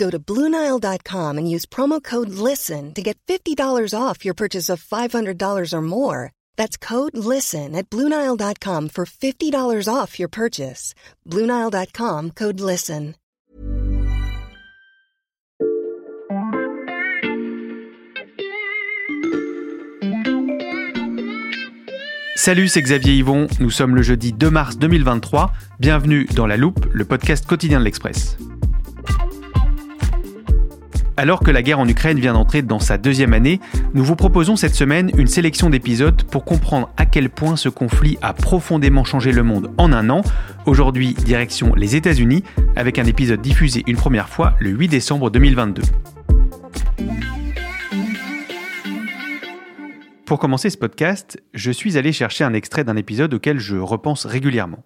Go to Bluenile.com and use promo code LISTEN to get $50 off your purchase of $500 or more. That's code LISTEN at Bluenile.com for $50 off your purchase. Bluenile.com code LISTEN. Salut, c'est Xavier Yvon. Nous sommes le jeudi 2 mars 2023. Bienvenue dans La Loupe, le podcast quotidien de l'Express. Alors que la guerre en Ukraine vient d'entrer dans sa deuxième année, nous vous proposons cette semaine une sélection d'épisodes pour comprendre à quel point ce conflit a profondément changé le monde en un an. Aujourd'hui, direction les États-Unis, avec un épisode diffusé une première fois le 8 décembre 2022. Pour commencer ce podcast, je suis allé chercher un extrait d'un épisode auquel je repense régulièrement.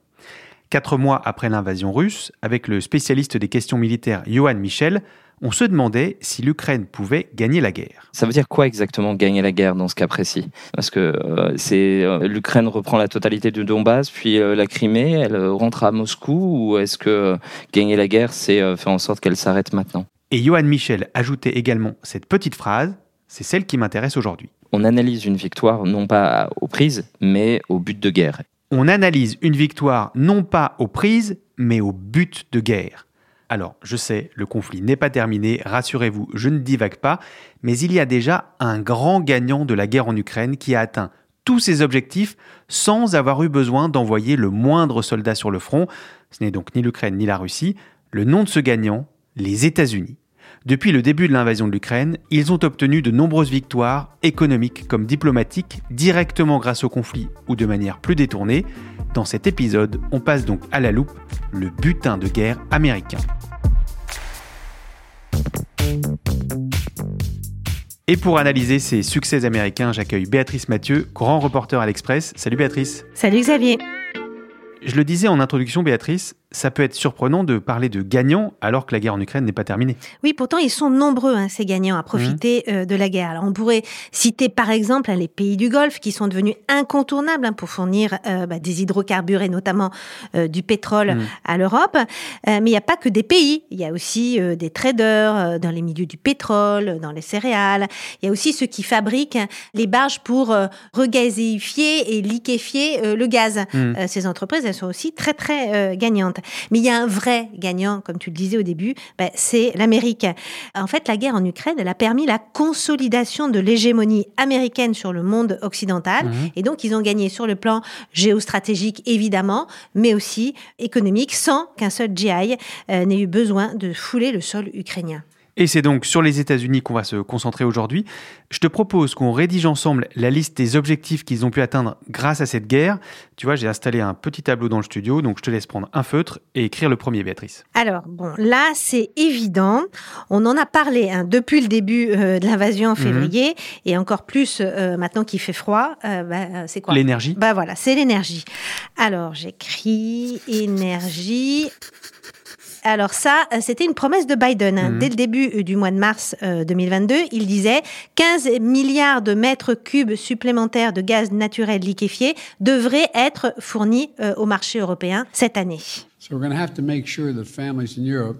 Quatre mois après l'invasion russe, avec le spécialiste des questions militaires Johan Michel, on se demandait si l'Ukraine pouvait gagner la guerre. Ça veut dire quoi exactement gagner la guerre dans ce cas précis? Parce que euh, c'est euh, l'Ukraine reprend la totalité du Donbass, puis euh, la Crimée, elle rentre à Moscou, ou est-ce que gagner la guerre, c'est faire en sorte qu'elle s'arrête maintenant? Et Johan Michel ajoutait également cette petite phrase, c'est celle qui m'intéresse aujourd'hui. On analyse une victoire non pas aux prises, mais au but de guerre. On analyse une victoire non pas aux prises, mais au but de guerre. Alors, je sais, le conflit n'est pas terminé, rassurez-vous, je ne divague pas, mais il y a déjà un grand gagnant de la guerre en Ukraine qui a atteint tous ses objectifs sans avoir eu besoin d'envoyer le moindre soldat sur le front. Ce n'est donc ni l'Ukraine ni la Russie. Le nom de ce gagnant, les États-Unis. Depuis le début de l'invasion de l'Ukraine, ils ont obtenu de nombreuses victoires, économiques comme diplomatiques, directement grâce au conflit ou de manière plus détournée. Dans cet épisode, on passe donc à la loupe le butin de guerre américain. Et pour analyser ces succès américains, j'accueille Béatrice Mathieu, grand reporter à l'Express. Salut Béatrice. Salut Xavier. Je le disais en introduction, Béatrice, ça peut être surprenant de parler de gagnants alors que la guerre en Ukraine n'est pas terminée. Oui, pourtant ils sont nombreux, hein, ces gagnants, à profiter mmh. euh, de la guerre. Alors on pourrait citer par exemple hein, les pays du Golfe qui sont devenus incontournables hein, pour fournir euh, bah, des hydrocarbures et notamment euh, du pétrole mmh. à l'Europe. mais il n'y a pas que des pays, il y a aussi des traders dans les milieux du pétrole, dans les céréales. Il y a aussi ceux qui fabriquent les barges pour regazéifier et liquéfier le gaz. Mmh. ces entreprises, elles sont aussi très très gagnantes. Mais il y a un vrai gagnant, comme tu le disais au début, ben, c'est l'Amérique. En fait, la guerre en Ukraine, elle a permis la consolidation de l'hégémonie américaine sur le monde occidental. Mmh. Et donc, ils ont gagné sur le plan géostratégique, évidemment, mais aussi économique, sans qu'un seul GI euh, n'ait eu besoin de fouler le sol ukrainien. Et c'est donc sur les États-Unis qu'on va se concentrer aujourd'hui. Je te propose qu'on rédige ensemble la liste des objectifs qu'ils ont pu atteindre grâce à cette guerre. Tu vois, j'ai installé un petit tableau dans le studio, donc je te laisse prendre un feutre et écrire le premier, Béatrice. Alors, bon, là, c'est évident. On en a parlé hein, depuis le début euh, de l'invasion en mhm. février, et encore plus euh, maintenant qu'il fait froid. Euh, bah, c'est quoi? L'énergie. Bah voilà, c'est l'énergie. Alors, j'écris énergie. Alors ça, euh, c'était une promesse de Biden. Mhm. Dès le début euh, du mois de mars 2022, euh, il disait 15 milliards de mètres cubes supplémentaires de gaz naturel liquéfié devraient être fournis au marché européen cette année. So we're going to have to make sure that families in Europe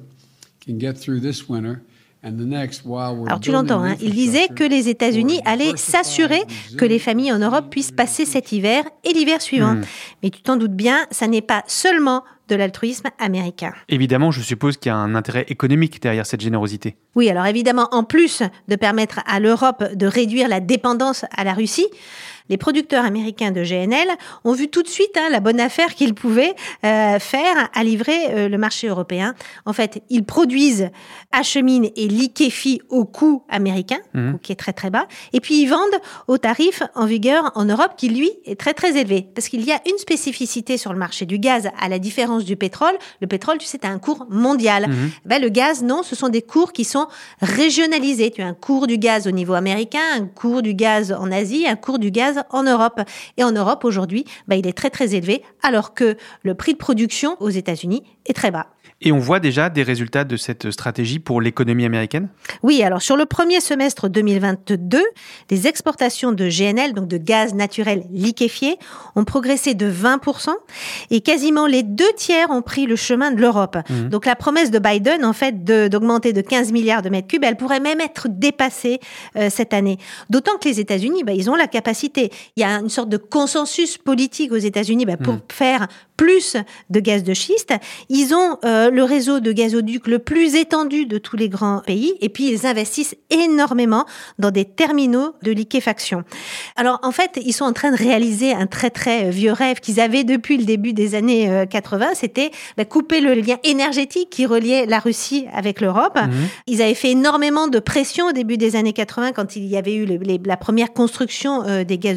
can get through this winter alors tu l'entends, hein, il disait que les États-Unis allaient s'assurer que les familles en Europe puissent passer cet hiver et l'hiver suivant. Hmm. Mais tu t'en doutes bien, ça n'est pas seulement de l'altruisme américain. Évidemment, je suppose qu'il y a un intérêt économique derrière cette générosité. Oui, alors évidemment, en plus de permettre à l'Europe de réduire la dépendance à la Russie, les producteurs américains de GNL ont vu tout de suite hein, la bonne affaire qu'ils pouvaient euh, faire à livrer euh, le marché européen. En fait, ils produisent, acheminent et liquéfient au coût américain, mmh. qui est très très bas, et puis ils vendent au tarif en vigueur en Europe qui lui est très très élevé. Parce qu'il y a une spécificité sur le marché du gaz, à la différence du pétrole. Le pétrole, tu sais, tu as un cours mondial. Mmh. Ben, le gaz, non, ce sont des cours qui sont régionalisés. Tu as un cours du gaz au niveau américain, un cours du gaz en Asie, un cours du gaz en Europe. Et en Europe, aujourd'hui, bah, il est très très élevé, alors que le prix de production aux États-Unis est très bas. Et on voit déjà des résultats de cette stratégie pour l'économie américaine? Oui, alors sur le premier semestre 2022, les exportations de GNL, donc de gaz naturel liquéfié, ont progressé de 20% et quasiment les deux tiers ont pris le chemin de l'Europe. Mmh. Donc la promesse de Biden, en fait, d'augmenter de, 15 milliards de mètres cubes, elle pourrait même être dépassée euh, cette année. D'autant que les États-Unis, bah, ils ont la capacité. Il y a une sorte de consensus politique aux États-Unis bah, pour mmh. faire plus de gaz de schiste. Ils ont euh, le réseau de gazoducs le plus étendu de tous les grands pays et puis ils investissent énormément dans des terminaux de liquéfaction. Alors en fait, ils sont en train de réaliser un très très vieux rêve qu'ils avaient depuis le début des années 80, euh, c'était bah, couper le lien énergétique qui reliait la Russie avec l'Europe. Mmh. Ils avaient fait énormément de pression au début des années 80 quand il y avait eu la première construction euh, des gazoducs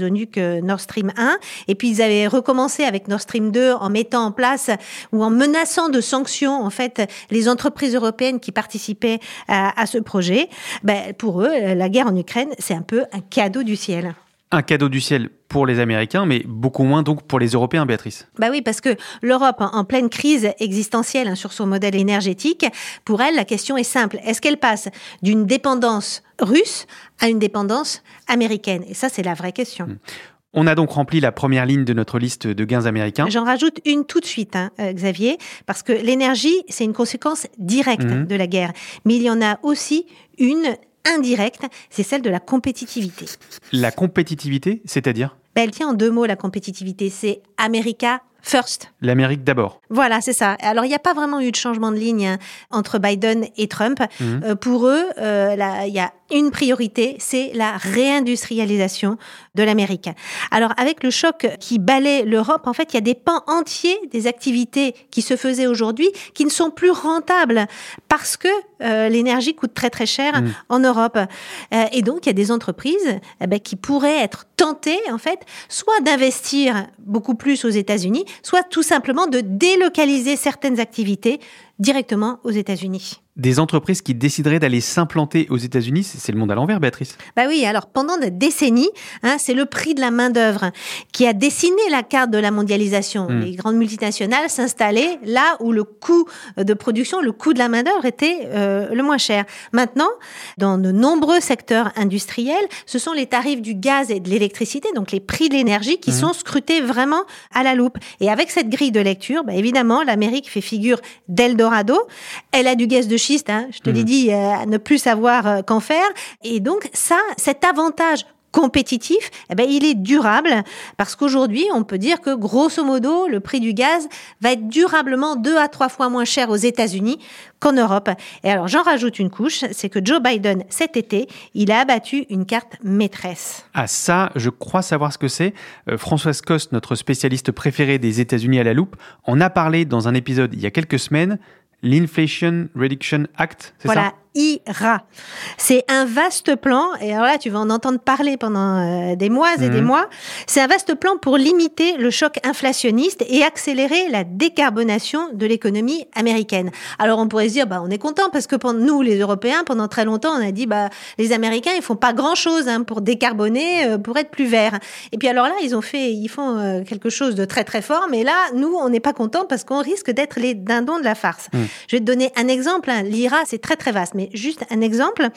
Nord Stream 1 et puis ils avaient recommencé avec Nord Stream 2 en mettant en place ou en menaçant de sanctions en fait les entreprises européennes qui participaient à, ce projet. Ben, pour eux, la guerre en Ukraine, c'est un peu un cadeau du ciel un cadeau du ciel pour les Américains, mais beaucoup moins donc pour les Européens, Béatrice. Bah oui, parce que l'Europe, en pleine crise existentielle hein, sur son modèle énergétique, pour elle, la question est simple. Est-ce qu'elle passe d'une dépendance russe à une dépendance américaine? Et ça, c'est la vraie question. On a donc rempli la première ligne de notre liste de gains américains. J'en rajoute une tout de suite, hein, euh, Xavier, parce que l'énergie, c'est une conséquence directe mhm. de la guerre. Mais il y en a aussi une indirecte, c'est celle de la compétitivité. La compétitivité, c'est-à-dire ben, Elle tient en deux mots, la compétitivité. C'est America First. L'Amérique d'abord. Voilà, c'est ça. Alors, il n'y a pas vraiment eu de changement de ligne hein, entre Biden et Trump. Mhm. Euh, pour eux, euh, il y a une priorité, c'est la réindustrialisation de l'Amérique. Alors avec le choc qui balait l'Europe, en fait, il y a des pans entiers des activités qui se faisaient aujourd'hui qui ne sont plus rentables parce que euh, l'énergie coûte très très cher mm. en Europe. Euh, et donc il y a des entreprises eh ben, qui pourraient être tentées en fait, soit d'investir beaucoup plus aux États-Unis, soit tout simplement de délocaliser certaines activités directement aux États-Unis des entreprises qui décideraient d'aller s'implanter aux États-Unis, c'est le monde à l'envers, Béatrice. Bah oui, alors pendant des décennies, hein, c'est le prix de la main d'œuvre qui a dessiné la carte de la mondialisation. Hmm. Les grandes multinationales s'installaient là où le coût de production, le coût de la main d'œuvre était euh, le moins cher. Maintenant, dans de nombreux secteurs industriels, ce sont les tarifs du gaz et de l'électricité, donc les prix de l'énergie, qui hmm. sont scrutés vraiment à la loupe. Et avec cette grille de lecture, bah évidemment, l'Amérique fait figure d'Eldorado. Elle a du gaz de Hein, je te l'ai mhm. dit, euh, à ne plus savoir euh, qu'en faire. Et donc ça, cet avantage compétitif, eh ben, il est durable parce qu'aujourd'hui, on peut dire que grosso modo, le prix du gaz va être durablement deux à trois fois moins cher aux États-Unis qu'en Europe. Et alors, j'en rajoute une couche, c'est que Joe Biden, cet été, il a abattu une carte maîtresse. Ah ça, je crois savoir ce que c'est. Euh, Françoise Coste, notre spécialiste préférée des États-Unis à la loupe, en a parlé dans un épisode il y a quelques semaines l'Inflation Reduction Act, c'est ça? IRA. C'est un vaste plan, et alors là, tu vas en entendre parler pendant euh, des mois et des mhm. mois. C'est un vaste plan pour limiter le choc inflationniste et accélérer la décarbonation de l'économie américaine. Alors, on pourrait se dire, bah, on est content parce que pour nous, les Européens, pendant très longtemps, on a dit, bah, les Américains, ils font pas grand chose hein, pour décarboner, euh, pour être plus verts. Et puis alors là, ils ont fait, ils font euh, quelque chose de très très fort, mais là, nous, on n'est pas content parce qu'on risque d'être les dindons de la farce. Mhm. Je vais te donner un exemple. Hein. L'IRA, c'est très très vaste, mais donner juste un exemple.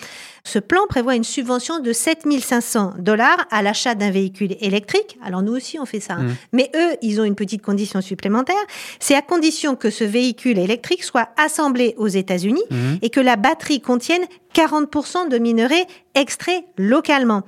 Ce plan prévoit une subvention de 7500 dollars à l'achat d'un véhicule électrique. Alors nous aussi, on fait ça. hein. Mhm. Mais eux, ils ont une petite condition supplémentaire. C'est à condition que ce véhicule électrique soit assemblé aux États-Unis Mhm. et que la batterie contienne 40% de minerais extraits localement.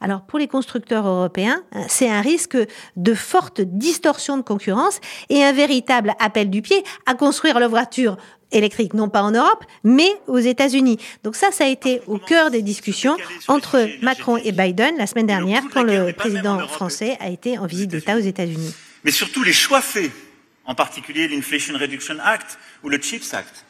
Alors pour les constructeurs européens, hein, c'est un risque de forte distorsion de concurrence et un véritable appel du pied à construire leur voiture électrique, non pas en Europe, mais aux États-Unis. Donc ça, ça a été au cœur des discussions entre Macron et Biden la semaine dernière quand le président français a été en visite d'État aux États-Unis. Mais surtout les choix faits, en particulier l'Inflation Reduction Act ou le CHIPS Act,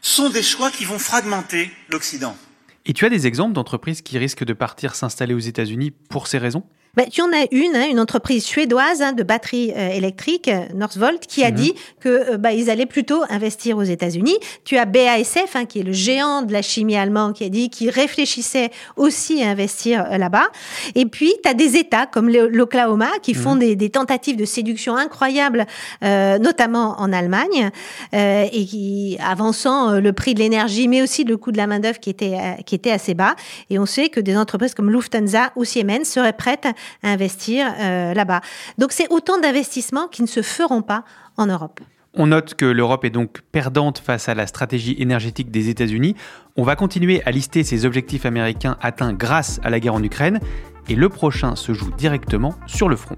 sont des choix qui vont fragmenter l'Occident. Et tu as des exemples d'entreprises qui risquent de partir s'installer aux États-Unis pour ces raisons? Ben, tu en as une, hein, une entreprise suédoise hein, de batteries euh, électriques, euh, Northvolt, qui a Mhm. dit que euh, bah, ils allaient plutôt investir aux États-Unis. Tu as BASF, hein, qui est le géant de la chimie allemand, qui a dit qu'il réfléchissait aussi à investir euh, là-bas. Et puis, tu as des États comme l'Oklahoma qui font des, des tentatives de séduction incroyables, euh, notamment en Allemagne, euh, et qui avançant le prix de l'énergie, mais aussi le coût de la main d'œuvre qui était qui était assez bas. Et on sait que des entreprises comme Lufthansa ou Siemens seraient prêtes à investir euh, là-bas. Donc c'est autant d'investissements qui ne se feront pas en Europe. On note que l'Europe est donc perdante face à la stratégie énergétique des États-Unis. On va continuer à lister ces objectifs américains atteints grâce à la guerre en Ukraine. Et le prochain se joue directement sur le front.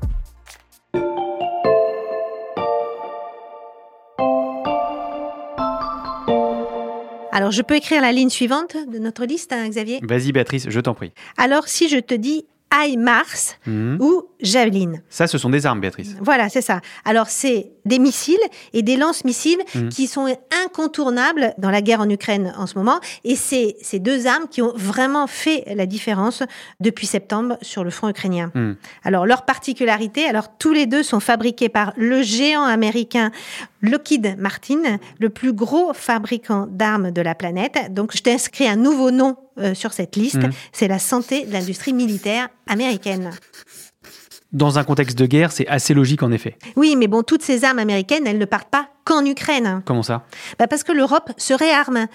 Alors je peux écrire la ligne suivante de notre liste, hein, Xavier? Vas-y Béatrice, je t'en prie. Alors si je te dis HIMARS Mhm. ou Javelin. Ça, ce sont des armes, Béatrice. Voilà, c'est ça. Alors, c'est des missiles et des lance-missiles Mhm. qui sont incontournables dans la guerre en Ukraine en ce moment. Et c'est ces deux armes qui ont vraiment fait la différence depuis septembre sur le front ukrainien. Mhm. Alors, leur particularité, alors tous les deux sont fabriqués par le géant américain Lockheed Martin, le plus gros fabricant d'armes de la planète. Donc, je t'inscris un nouveau nom euh, sur cette liste. Mhm. C'est la santé de l'industrie militaire américaine. Dans un contexte de guerre, c'est assez logique en effet. Oui, mais bon, toutes ces armes américaines, elles ne partent pas qu'en Ukraine. Comment ça? Bah parce que l'Europe se réarme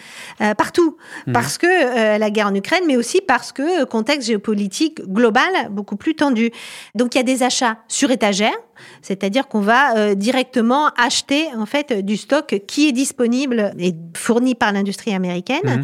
euh, partout. Mhm. Parce que euh, la guerre en Ukraine, mais aussi parce que euh, contexte géopolitique global beaucoup plus tendu. Donc il y a des achats sur étagère, c'est-à-dire qu'on va euh, directement acheter en fait du stock qui est disponible et fourni par l'industrie américaine. Mhm.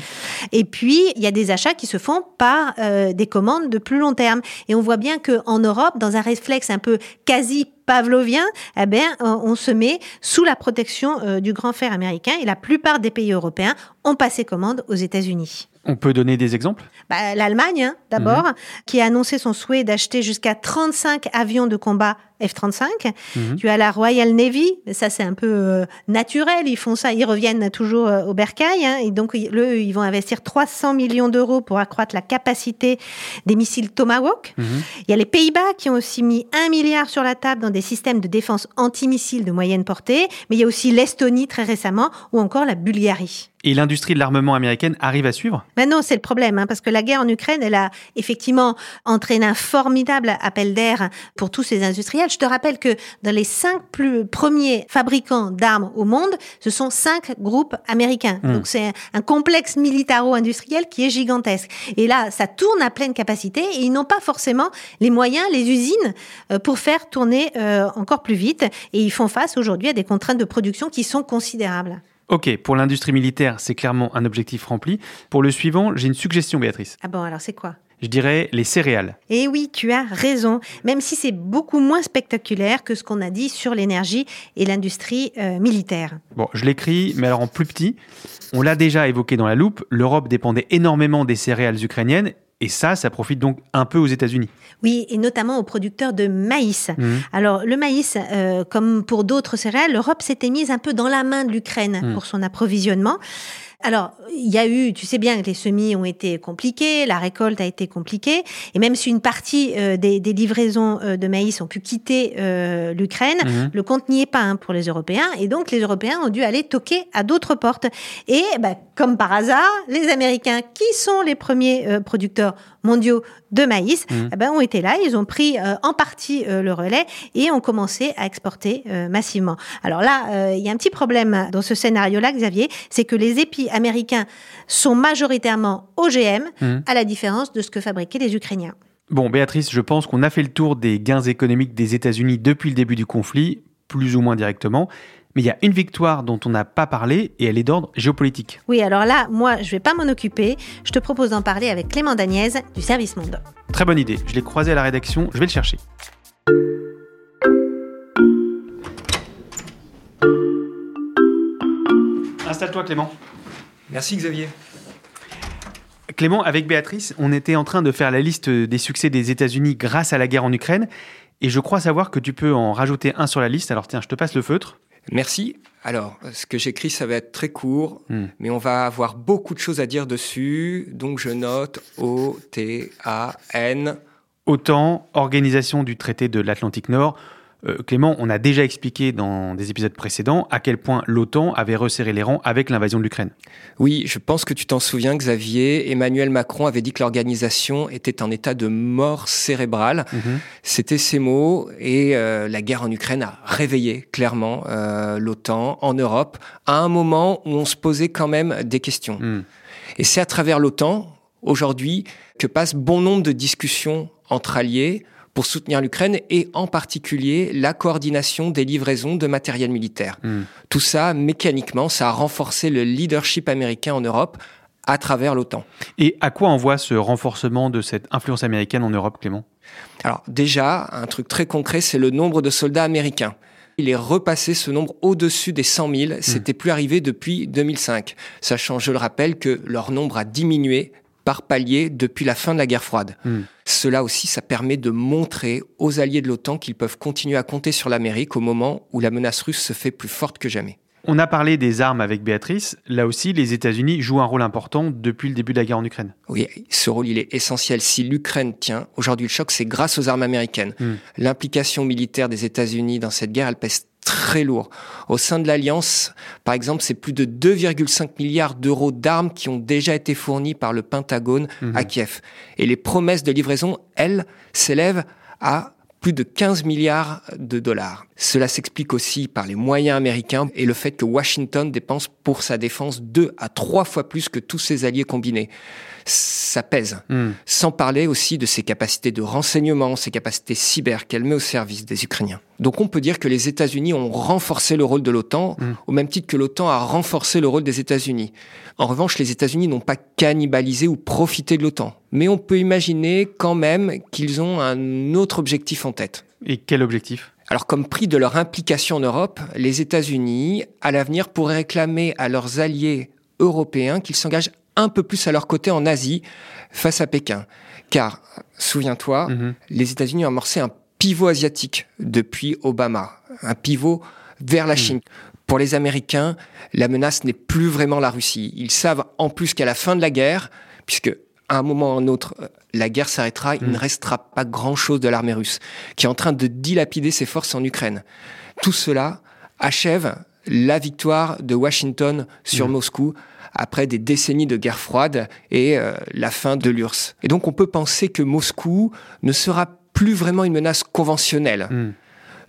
Et puis il y a des achats qui se font par euh, des commandes de plus long terme. Et on voit bien que en Europe, dans un réflexe un peu quasi pavlovien, eh bien, euh, on se met sous la protection euh, du grand fer américain et la plupart des pays européens ont passé commande aux États-Unis. On peut donner des exemples? Bah, L'Allemagne, hein, d'abord, qui a annoncé son souhait d'acheter jusqu'à 35 avions de combat F-35. Mhm. Tu as la Royal Navy, ça c'est un peu euh, naturel, ils font ça, ils reviennent toujours euh, au bercail, hein, et donc ils- eux, ils vont investir 300 millions d'euros pour accroître la capacité des missiles Tomahawk. Mhm. Il y a les Pays-Bas qui ont aussi mis un milliard sur la table dans des systèmes de défense antimissiles de moyenne portée, mais il y a aussi l'Estonie très récemment, ou encore la Bulgarie. Et l'industrie de l'armement américaine arrive à suivre? Mais non, c'est le problème, hein, parce que la guerre en Ukraine, elle a effectivement entraîné un formidable appel d'air pour tous ces industriels. Je te rappelle que dans les cinq plus premiers fabricants d'armes au monde, ce sont cinq groupes américains. Mm. Donc c'est un complexe militaro-industriel qui est gigantesque. Et là, ça tourne à pleine capacité et ils n'ont pas forcément les moyens, les usines euh, pour faire tourner euh, encore plus vite. Et ils font face aujourd'hui à des contraintes de production qui sont considérables. Ok, pour l'industrie militaire, c'est clairement un objectif rempli. Pour le suivant, j'ai une suggestion, Béatrice. Ah bon, alors c'est quoi? Je dirais les céréales. Et oui, tu as raison, même si c'est beaucoup moins spectaculaire que ce qu'on a dit sur l'énergie et l'industrie euh, militaire. Bon, je l'écris, mais alors en plus petit. On l'a déjà évoqué dans la loupe, l'Europe dépendait énormément des céréales ukrainiennes, et ça, ça profite donc un peu aux États-Unis. Oui, et notamment aux producteurs de maïs. Mhm. Alors, le maïs, euh, comme pour d'autres céréales, l'Europe s'était mise un peu dans la main de l'Ukraine Mm. pour son approvisionnement. Alors, il y a eu, tu sais bien que les semis ont été compliqués, la récolte a été compliquée, et même si une partie euh, des, des livraisons euh, de maïs ont pu quitter euh, l'Ukraine, Mhm. le compte n'y est pas hein, pour les Européens, et donc les Européens ont dû aller toquer à d'autres portes. Et bah, comme par hasard, les Américains, qui sont les premiers producteurs mondiaux de maïs, Mhm. eh ben, ont été là, ils ont pris en partie le relais et ont commencé à exporter massivement. Alors là, il y a un petit problème dans ce scénario-là, Xavier, c'est que les, épi- américains sont majoritairement OGM, Mhm. à la différence de ce que fabriquaient les Ukrainiens. Bon, Béatrice, je pense qu'on a fait le tour des gains économiques des États-Unis depuis le début du conflit, plus ou moins directement. Mais il y a une victoire dont on n'a pas parlé et elle est d'ordre géopolitique. Oui, alors là, moi, je vais pas m'en occuper. Je te propose d'en parler avec Clément Dagnès du Service Monde. Très bonne idée. Je l'ai croisé à la rédaction, je vais le chercher. Installe-toi Clément. Merci Xavier. Clément, avec Béatrice, on était en train de faire la liste des succès des États-Unis grâce à la guerre en Ukraine. Et je crois savoir que tu peux en rajouter un sur la liste. Alors tiens, je te passe le feutre. Merci. Alors, ce que j'écris, ça va être très court, Hmm. mais on va avoir beaucoup de choses à dire dessus. Donc, je note O-T-A-N. OTAN, Organisation du traité de l'Atlantique Nord. Euh, Clément, on a déjà expliqué dans des épisodes précédents à quel point l'OTAN avait resserré les rangs avec l'invasion de l'Ukraine. Oui, je pense que tu t'en souviens, Xavier. Emmanuel Macron avait dit que l'organisation était en état de mort cérébrale. C'était ces mots. Et euh, la guerre en Ukraine a réveillé clairement euh, l'OTAN en Europe à un moment où on se posait quand même des questions. Hmm. Et c'est à travers l'OTAN, aujourd'hui, que passent bon nombre de discussions entre alliés pour soutenir l'Ukraine et en particulier la coordination des livraisons de matériel militaire. Hmm. Tout ça, mécaniquement, ça a renforcé le leadership américain en Europe à travers l'OTAN. Et à quoi on voit ce renforcement de cette influence américaine en Europe, Clément? Alors déjà, un truc très concret, c'est le nombre de soldats américains. Il est repassé ce nombre au-dessus des 100 000. C'était plus arrivé depuis 2005. Sachant, je le rappelle, que leur nombre a diminué par palier depuis la fin de la guerre froide. Hmm. Cela aussi, ça permet de montrer aux alliés de l'OTAN qu'ils peuvent continuer à compter sur l'Amérique au moment où la menace russe se fait plus forte que jamais. On a parlé des armes avec Béatrice. Là aussi, les États-Unis jouent un rôle important depuis le début de la guerre en Ukraine. Oui, ce rôle, il est essentiel. Si l'Ukraine tient, aujourd'hui, le choc, c'est grâce aux armes américaines. Hmm. L'implication militaire des États-Unis dans cette guerre, elle pèse très lourd. Au sein de l'Alliance, par exemple, c'est plus de 2,5 milliards d'euros d'armes qui ont déjà été fournis par le Pentagone à Kiev. Et les promesses de livraison, elles, s'élèvent à plus de 15 milliards de dollars. Cela s'explique aussi par les moyens américains et le fait que Washington dépense pour sa défense deux à trois fois plus que tous ses alliés combinés. Ça pèse. Hmm. Sans parler aussi de ses capacités de renseignement, ses capacités cyber qu'elle met au service des Ukrainiens. Donc on peut dire que les États-Unis ont renforcé le rôle de l'OTAN, au même titre que l'OTAN a renforcé le rôle des États-Unis. En revanche, les États-Unis n'ont pas cannibalisé ou profité de l'OTAN. Mais on peut imaginer quand même qu'ils ont un autre objectif en tête. Et quel objectif? Alors, comme prix de leur implication en Europe, les États-Unis, à l'avenir, pourraient réclamer à leurs alliés européens qu'ils s'engagent un peu plus à leur côté en Asie face à Pékin. Car, souviens-toi, Mhm. les États-Unis ont amorcé un pivot asiatique depuis Obama, un pivot vers la Chine. Pour les Américains, la menace n'est plus vraiment la Russie. Ils savent en plus qu'à la fin de la guerre, puisque à un moment ou à un autre, euh, la guerre s'arrêtera, il ne restera pas grand-chose de l'armée russe, qui est en train de dilapider ses forces en Ukraine. Tout cela achève la victoire de Washington sur Moscou après des décennies de guerre froide et euh, la fin de l'URSS. Et donc on peut penser que Moscou ne sera plus vraiment une menace conventionnelle. Hmm.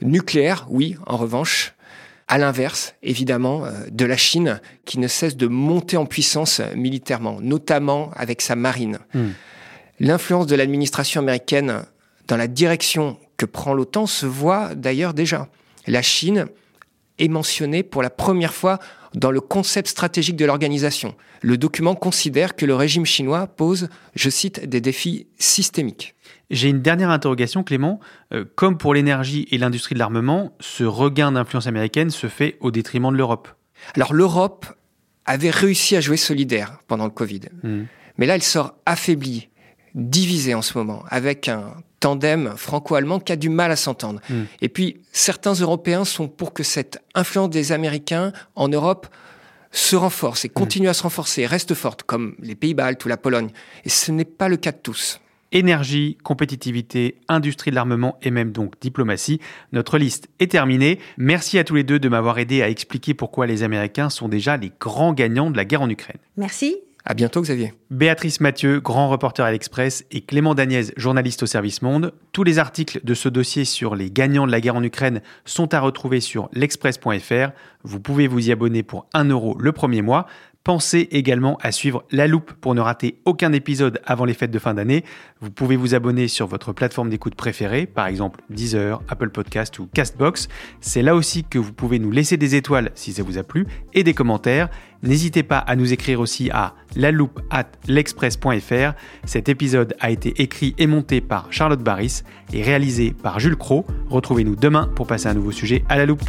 Nucléaire, oui, en revanche. À l'inverse, évidemment, euh, de la Chine, qui ne cesse de monter en puissance militairement, notamment avec sa marine. Hmm. L'influence de l'administration américaine dans la direction que prend l'OTAN se voit d'ailleurs déjà. La Chine est mentionnée pour la première fois dans le concept stratégique de l'organisation. Le document considère que le régime chinois pose, je cite, des défis systémiques. J'ai une dernière interrogation, Clément. Euh, comme pour l'énergie et l'industrie de l'armement, ce regain d'influence américaine se fait au détriment de l'Europe. Alors l'Europe avait réussi à jouer solidaire pendant le Covid. Hmm. Mais là, elle sort affaiblie, divisée en ce moment, avec un tandem franco-allemand qui a du mal à s'entendre. Mm. Et puis, certains Européens sont pour que cette influence des Américains en Europe se renforce et continue à se renforcer, reste forte, comme les Pays-Baltes ou la Pologne. Et ce n'est pas le cas de tous. Énergie, compétitivité, industrie de l'armement et même donc diplomatie. Notre liste est terminée. Merci à tous les deux de m'avoir aidé à expliquer pourquoi les Américains sont déjà les grands gagnants de la guerre en Ukraine. Merci. À bientôt, Xavier. Béatrice Mathieu, grand reporter à l'Express, et Clément Dagnès, journaliste au service Monde. Tous les articles de ce dossier sur les gagnants de la guerre en Ukraine sont à retrouver sur l'express.fr. Vous pouvez vous y abonner pour 1 euro le premier mois. Pensez également à suivre La Loupe pour ne rater aucun épisode avant les fêtes de fin d'année. Vous pouvez vous abonner sur votre plateforme d'écoute préférée, par exemple Deezer, Apple Podcast ou Castbox. C'est là aussi que vous pouvez nous laisser des étoiles si ça vous a plu et des commentaires. N'hésitez pas à nous écrire aussi à l'express.fr. Cet épisode a été écrit et monté par Charlotte Barris et réalisé par Jules Cro. Retrouvez-nous demain pour passer un nouveau sujet à la loupe.